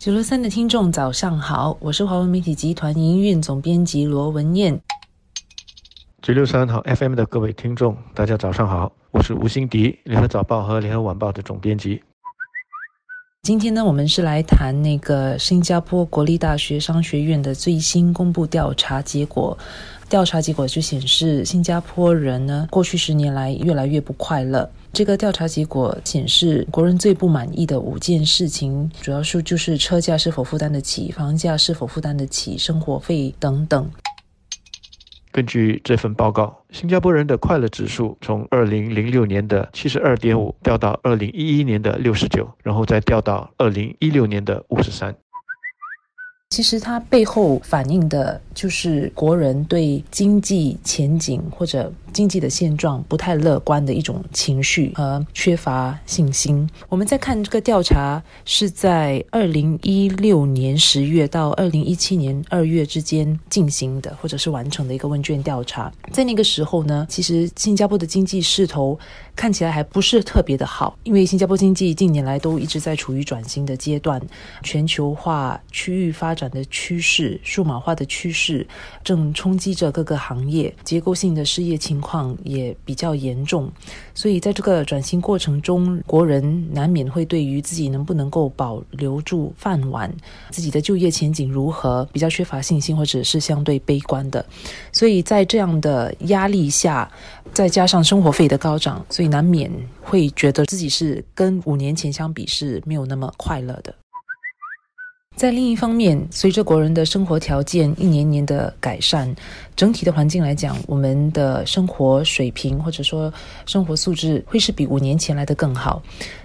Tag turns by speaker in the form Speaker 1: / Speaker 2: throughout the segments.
Speaker 1: 九六三的听众早上好，我是华文媒体集团营运总编辑罗文燕。
Speaker 2: 九六三好 FM 的各位听众，大家早上好，我是吴欣迪，联合早报和联合晚报的总编辑。
Speaker 1: 今天呢，我们是来谈那个新加坡国立大学商学院的最新公布调查结果。调查结果就显示，新加坡人呢，过去十年来越来越不快乐。这个调查结果显示，国人最不满意的五件事情，主要是就是车价是否负担得起，房价是否负担得起，生活费等等。
Speaker 2: 根据这份报告，新加坡人的快乐指数从二零零六年的七十二点五掉到二零一一年的六十九，然后再掉到二零一六年的五十三。
Speaker 1: 其实它背后反映的就是国人对经济前景或者经济的现状不太乐观的一种情绪和缺乏信心。我们在看这个调查是在二零一六年十月到二零一七年二月之间进行的，或者是完成的一个问卷调查。在那个时候呢，其实新加坡的经济势头看起来还不是特别的好，因为新加坡经济近年来都一直在处于转型的阶段，全球化、区域发展。转的趋势，数码化的趋势正冲击着各个行业，结构性的失业情况也比较严重。所以在这个转型过程中，国人难免会对于自己能不能够保留住饭碗、自己的就业前景如何，比较缺乏信心，或者是相对悲观的。所以在这样的压力下，再加上生活费的高涨，所以难免会觉得自己是跟五年前相比是没有那么快乐的。在另一方面，随着国人的生活条件一年年的改善，整体的环境来讲，我们的生活水平或者说生活素质会是比五年前来的更好。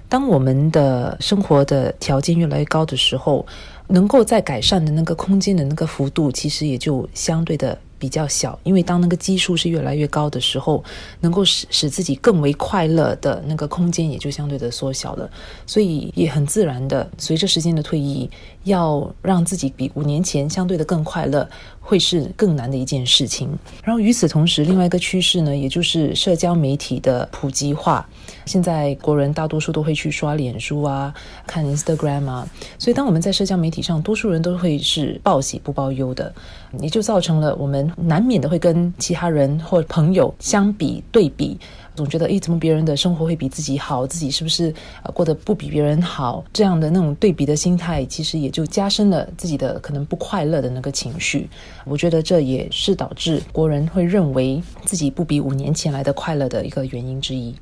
Speaker 1: 当我们的生活的条件越来越高的时候，能够在改善的那个空间的那个幅度，其实也就相对的。比较小，因为当那个基数是越来越高的时候，能够使使自己更为快乐的那个空间也就相对的缩小了，所以也很自然的，随着时间的推移，要让自己比五年前相对的更快乐，会是更难的一件事情。然后与此同时，另外一个趋势呢，也就是社交媒体的普及化。现在国人大多数都会去刷脸书啊，看 Instagram 啊，所以当我们在社交媒体上，多数人都会是报喜不报忧的，也就造成了我们难免的会跟其他人或朋友相比对比，总觉得诶，怎么别人的生活会比自己好，自己是不是呃过得不比别人好？这样的那种对比的心态，其实也就加深了自己的可能不快乐的那个情绪。我觉得这也是导致国人会认为自己不比五年前来的快乐的一个原因之一。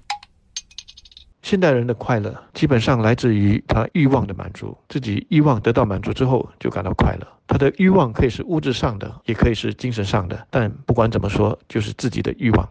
Speaker 2: 现代人的快乐基本上来自于他欲望的满足，自己欲望得到满足之后就感到快乐。他的欲望可以是物质上的，也可以是精神上的，但不管怎么说，就是自己的欲望。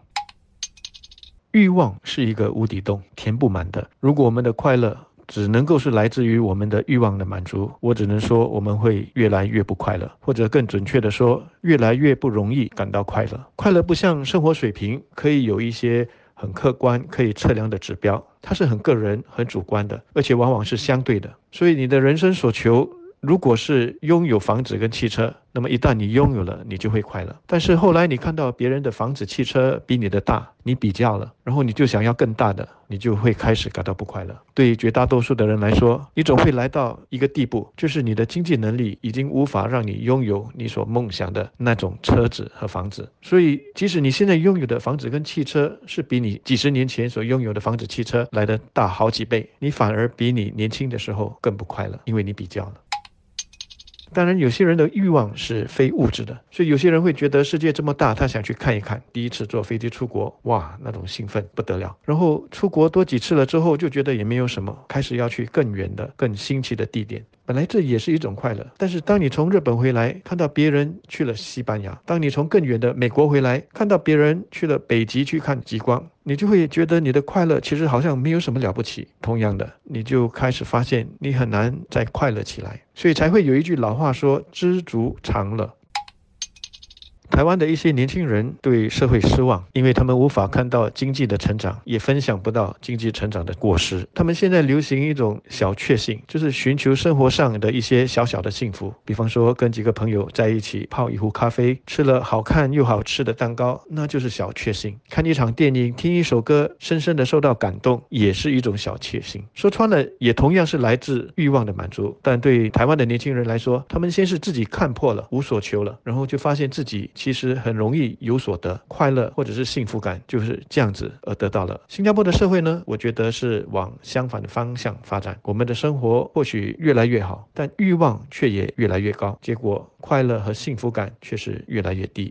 Speaker 2: 欲望是一个无底洞，填不满的。如果我们的快乐只能够是来自于我们的欲望的满足，我只能说我们会越来越不快乐，或者更准确的说，越来越不容易感到快乐。快乐不像生活水平，可以有一些。很客观可以测量的指标，它是很个人、很主观的，而且往往是相对的。所以你的人生所求。如果是拥有房子跟汽车，那么一旦你拥有了，你就会快乐。但是后来你看到别人的房子、汽车比你的大，你比较了，然后你就想要更大的，你就会开始感到不快乐。对于绝大多数的人来说，你总会来到一个地步，就是你的经济能力已经无法让你拥有你所梦想的那种车子和房子。所以，即使你现在拥有的房子跟汽车是比你几十年前所拥有的房子、汽车来的大好几倍，你反而比你年轻的时候更不快乐，因为你比较了。当然，有些人的欲望是非物质的，所以有些人会觉得世界这么大，他想去看一看。第一次坐飞机出国，哇，那种兴奋不得了。然后出国多几次了之后，就觉得也没有什么，开始要去更远的、更新奇的地点。本来这也是一种快乐，但是当你从日本回来，看到别人去了西班牙；当你从更远的美国回来，看到别人去了北极去看极光，你就会觉得你的快乐其实好像没有什么了不起。同样的，你就开始发现你很难再快乐起来，所以才会有一句老话说：“知足常乐。”台湾的一些年轻人对社会失望，因为他们无法看到经济的成长，也分享不到经济成长的果实。他们现在流行一种小确幸，就是寻求生活上的一些小小的幸福，比方说跟几个朋友在一起泡一壶咖啡，吃了好看又好吃的蛋糕，那就是小确幸；看一场电影，听一首歌，深深的受到感动，也是一种小确幸。说穿了，也同样是来自欲望的满足。但对台湾的年轻人来说，他们先是自己看破了，无所求了，然后就发现自己其实很容易有所得，快乐或者是幸福感就是这样子而得到了。新加坡的社会呢，我觉得是往相反的方向发展。我们的生活或许越来越好，但欲望却也越来越高，结果快乐和幸福感却是越来越低。